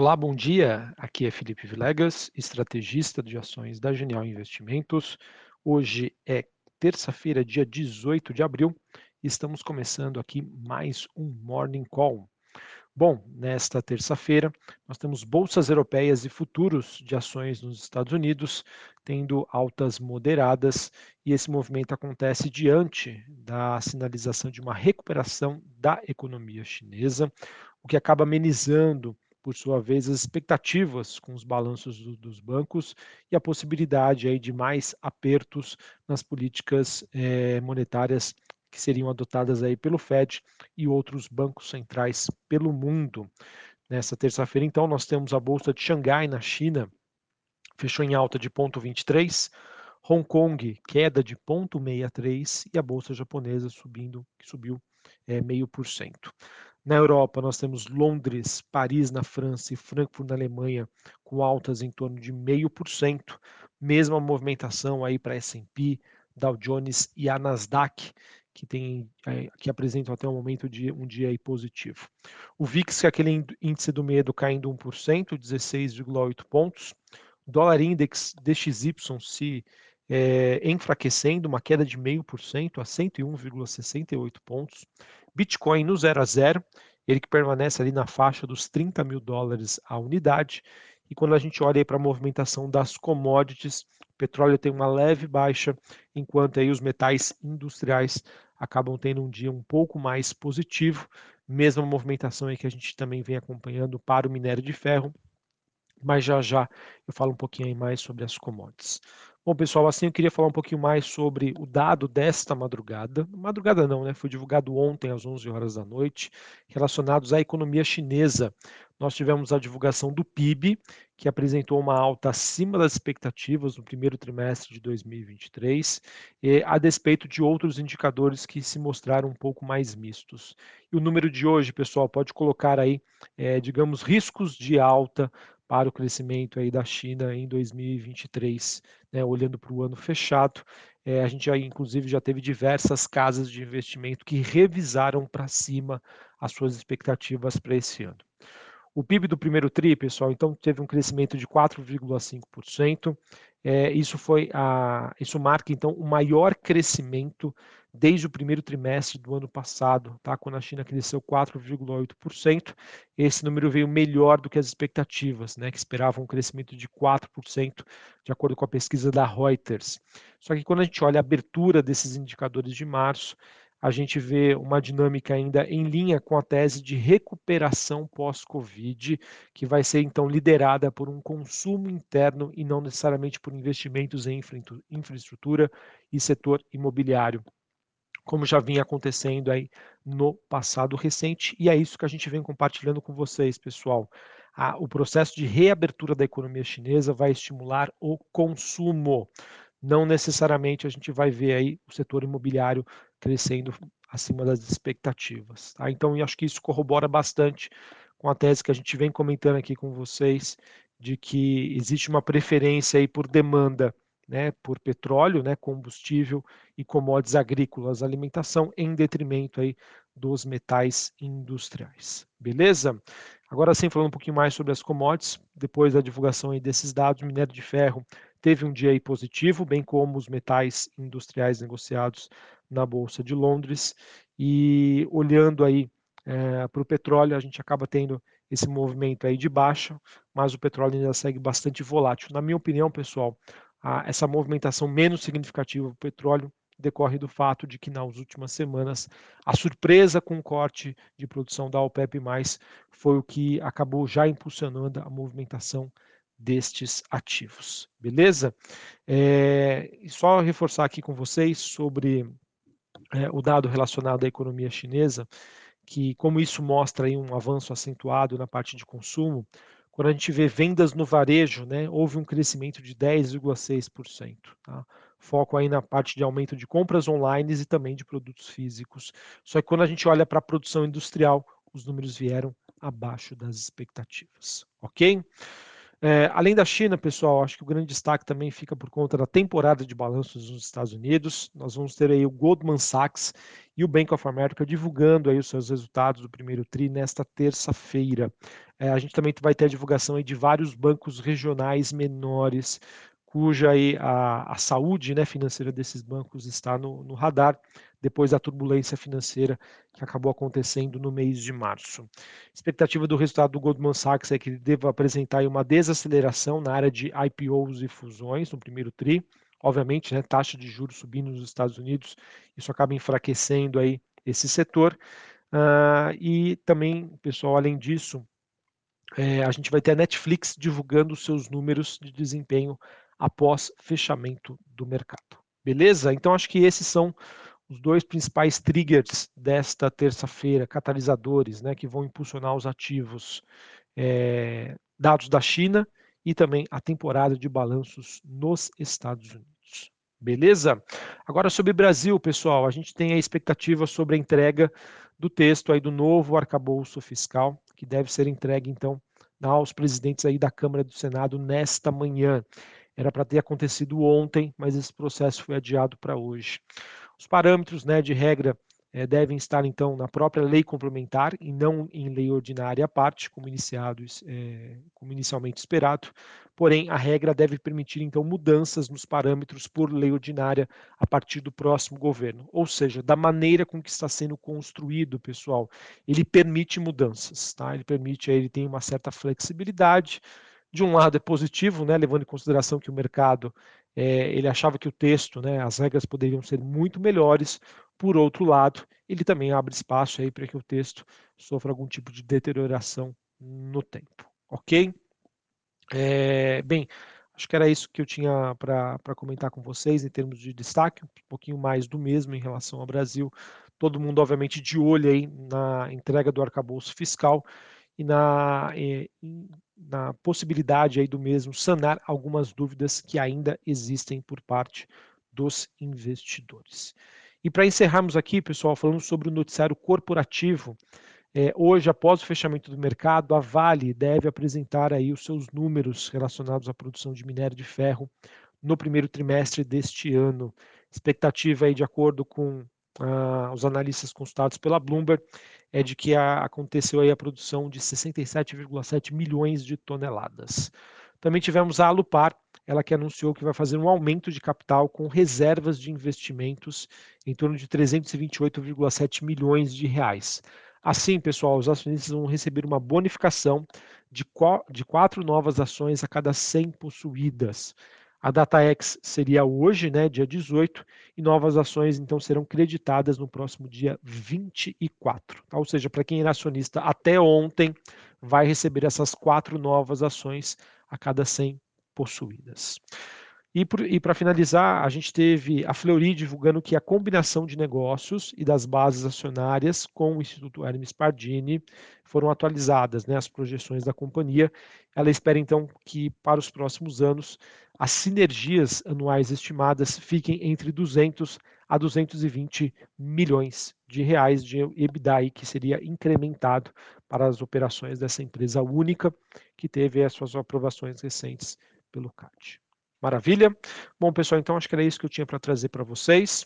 Olá, bom dia. Aqui é Felipe Vilegas, estrategista de ações da Genial Investimentos. Hoje é terça-feira, dia 18 de abril, e estamos começando aqui mais um Morning Call. Bom, nesta terça-feira, nós temos bolsas europeias e futuros de ações nos Estados Unidos tendo altas moderadas, e esse movimento acontece diante da sinalização de uma recuperação da economia chinesa, o que acaba amenizando por sua vez, as expectativas com os balanços do, dos bancos e a possibilidade aí de mais apertos nas políticas eh, monetárias que seriam adotadas aí pelo Fed e outros bancos centrais pelo mundo. Nessa terça-feira, então, nós temos a bolsa de Xangai, na China, fechou em alta de 0,23, Hong Kong, queda de 0,63 e a bolsa japonesa subindo, que subiu é, meio por cento. Na Europa, nós temos Londres, Paris na França e Frankfurt na Alemanha, com altas em torno de 0,5%. Mesma movimentação aí para S&P, Dow Jones e a Nasdaq, que, tem, é, que apresentam até o momento de um dia positivo. O VIX, que é aquele índice do medo, caindo 1%, 16,8 pontos. O dólar index DXY se é, enfraquecendo, uma queda de 0,5% a 101,68 pontos. Bitcoin no 0 a 0, ele que permanece ali na faixa dos 30 mil dólares a unidade. E quando a gente olha para a movimentação das commodities, o petróleo tem uma leve baixa, enquanto aí os metais industriais acabam tendo um dia um pouco mais positivo. Mesma movimentação aí que a gente também vem acompanhando para o minério de ferro, mas já já eu falo um pouquinho mais sobre as commodities. Bom, pessoal, assim eu queria falar um pouquinho mais sobre o dado desta madrugada. Madrugada não, né? Foi divulgado ontem às 11 horas da noite, relacionados à economia chinesa. Nós tivemos a divulgação do PIB, que apresentou uma alta acima das expectativas no primeiro trimestre de 2023, a despeito de outros indicadores que se mostraram um pouco mais mistos. E o número de hoje, pessoal, pode colocar aí, é, digamos, riscos de alta para o crescimento aí da China em 2023, né, olhando para o ano fechado. É, a gente já, inclusive, já teve diversas casas de investimento que revisaram para cima as suas expectativas para esse ano. O PIB do primeiro TRI, pessoal, então teve um crescimento de 4,5%. É, isso foi a, isso marca então o maior crescimento desde o primeiro trimestre do ano passado, tá? quando a China cresceu 4,8%. Esse número veio melhor do que as expectativas, né? que esperavam um crescimento de 4%, de acordo com a pesquisa da Reuters. Só que quando a gente olha a abertura desses indicadores de março, a gente vê uma dinâmica ainda em linha com a tese de recuperação pós-Covid, que vai ser então liderada por um consumo interno e não necessariamente por investimentos em infraestrutura e setor imobiliário como já vinha acontecendo aí no passado recente, e é isso que a gente vem compartilhando com vocês, pessoal. o processo de reabertura da economia chinesa vai estimular o consumo. Não necessariamente a gente vai ver aí o setor imobiliário crescendo acima das expectativas. Tá? Então, eu acho que isso corrobora bastante com a tese que a gente vem comentando aqui com vocês, de que existe uma preferência aí por demanda né, por petróleo, né, combustível e commodities agrícolas, alimentação, em detrimento aí dos metais industriais. Beleza? Agora sim, falando um pouquinho mais sobre as commodities, depois da divulgação aí desses dados, minério de ferro teve um dia positivo, bem como os metais industriais negociados na Bolsa de Londres. E olhando aí é, para o petróleo, a gente acaba tendo esse movimento aí de baixa, mas o petróleo ainda segue bastante volátil. Na minha opinião, pessoal, a, essa movimentação menos significativa do petróleo decorre do fato de que nas últimas semanas a surpresa com o corte de produção da OPEP+, foi o que acabou já impulsionando a movimentação destes ativos, beleza? É, e só reforçar aqui com vocês sobre é, o dado relacionado à economia chinesa, que como isso mostra aí um avanço acentuado na parte de consumo, quando a gente vê vendas no varejo, né, houve um crescimento de 10,6%. Tá? Foco aí na parte de aumento de compras online e também de produtos físicos. Só que quando a gente olha para a produção industrial, os números vieram abaixo das expectativas, ok? É, além da China, pessoal, acho que o grande destaque também fica por conta da temporada de balanços nos Estados Unidos. Nós vamos ter aí o Goldman Sachs e o Bank of America divulgando aí os seus resultados do primeiro TRI nesta terça-feira. É, a gente também vai ter a divulgação aí de vários bancos regionais menores, cuja aí a, a saúde né, financeira desses bancos está no, no radar depois da turbulência financeira que acabou acontecendo no mês de março. A expectativa do resultado do Goldman Sachs é que ele deva apresentar uma desaceleração na área de IPOs e fusões no primeiro TRI. Obviamente, né, taxa de juros subindo nos Estados Unidos, isso acaba enfraquecendo aí esse setor. Uh, e também, pessoal, além disso, é, a gente vai ter a Netflix divulgando seus números de desempenho após fechamento do mercado. Beleza? Então acho que esses são os dois principais triggers desta terça-feira, catalisadores, né, que vão impulsionar os ativos é, dados da China e também a temporada de balanços nos Estados Unidos. Beleza? Agora sobre Brasil, pessoal, a gente tem a expectativa sobre a entrega do texto aí do novo arcabouço fiscal, que deve ser entregue então aos presidentes aí da Câmara e do Senado nesta manhã. Era para ter acontecido ontem, mas esse processo foi adiado para hoje. Os parâmetros né, de regra é, devem estar, então, na própria lei complementar e não em lei ordinária à parte, como, iniciado, é, como inicialmente esperado. Porém, a regra deve permitir, então, mudanças nos parâmetros por lei ordinária a partir do próximo governo. Ou seja, da maneira com que está sendo construído, pessoal, ele permite mudanças, tá? Ele permite, ele tem uma certa flexibilidade, de um lado é positivo, né, levando em consideração que o mercado é, ele achava que o texto, né, as regras poderiam ser muito melhores. Por outro lado, ele também abre espaço aí para que o texto sofra algum tipo de deterioração no tempo, ok? É, bem, acho que era isso que eu tinha para comentar com vocês em termos de destaque, um pouquinho mais do mesmo em relação ao Brasil. Todo mundo, obviamente, de olho aí na entrega do arcabouço fiscal e na, na possibilidade aí do mesmo sanar algumas dúvidas que ainda existem por parte dos investidores. E para encerrarmos aqui, pessoal, falando sobre o noticiário corporativo, é, hoje, após o fechamento do mercado, a Vale deve apresentar aí os seus números relacionados à produção de minério de ferro no primeiro trimestre deste ano. Expectativa aí, de acordo com ah, os analistas consultados pela Bloomberg, é de que a, aconteceu aí a produção de 67,7 milhões de toneladas. Também tivemos a Alupar, ela que anunciou que vai fazer um aumento de capital com reservas de investimentos em torno de 328,7 milhões de reais. Assim, pessoal, os acionistas vão receber uma bonificação de, de quatro novas ações a cada 100 possuídas. A DataX seria hoje, né, dia 18, e novas ações então serão creditadas no próximo dia 24. Tá? Ou seja, para quem era acionista até ontem, vai receber essas quatro novas ações a cada 100 possuídas. E para finalizar, a gente teve a Fleury divulgando que a combinação de negócios e das bases acionárias com o Instituto Hermes Pardini foram atualizadas, né, as projeções da companhia. Ela espera então que para os próximos anos as sinergias anuais estimadas fiquem entre 200 a 220 milhões de reais de EBITDA, que seria incrementado para as operações dessa empresa única que teve as suas aprovações recentes pelo CAD. Maravilha? Bom, pessoal, então acho que era isso que eu tinha para trazer para vocês.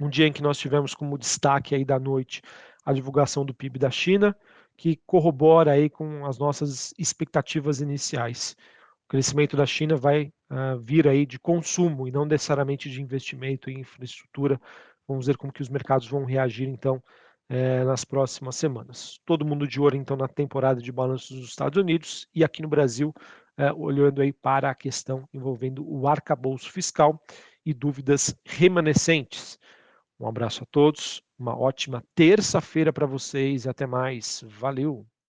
Um dia em que nós tivemos como destaque aí da noite a divulgação do PIB da China, que corrobora aí com as nossas expectativas iniciais. O crescimento da China vai uh, vir aí de consumo e não necessariamente de investimento em infraestrutura. Vamos ver como que os mercados vão reagir então eh, nas próximas semanas. Todo mundo de olho então na temporada de balanços dos Estados Unidos e aqui no Brasil olhando aí para a questão envolvendo o arcabouço fiscal e dúvidas remanescentes. Um abraço a todos, uma ótima terça-feira para vocês e até mais. Valeu!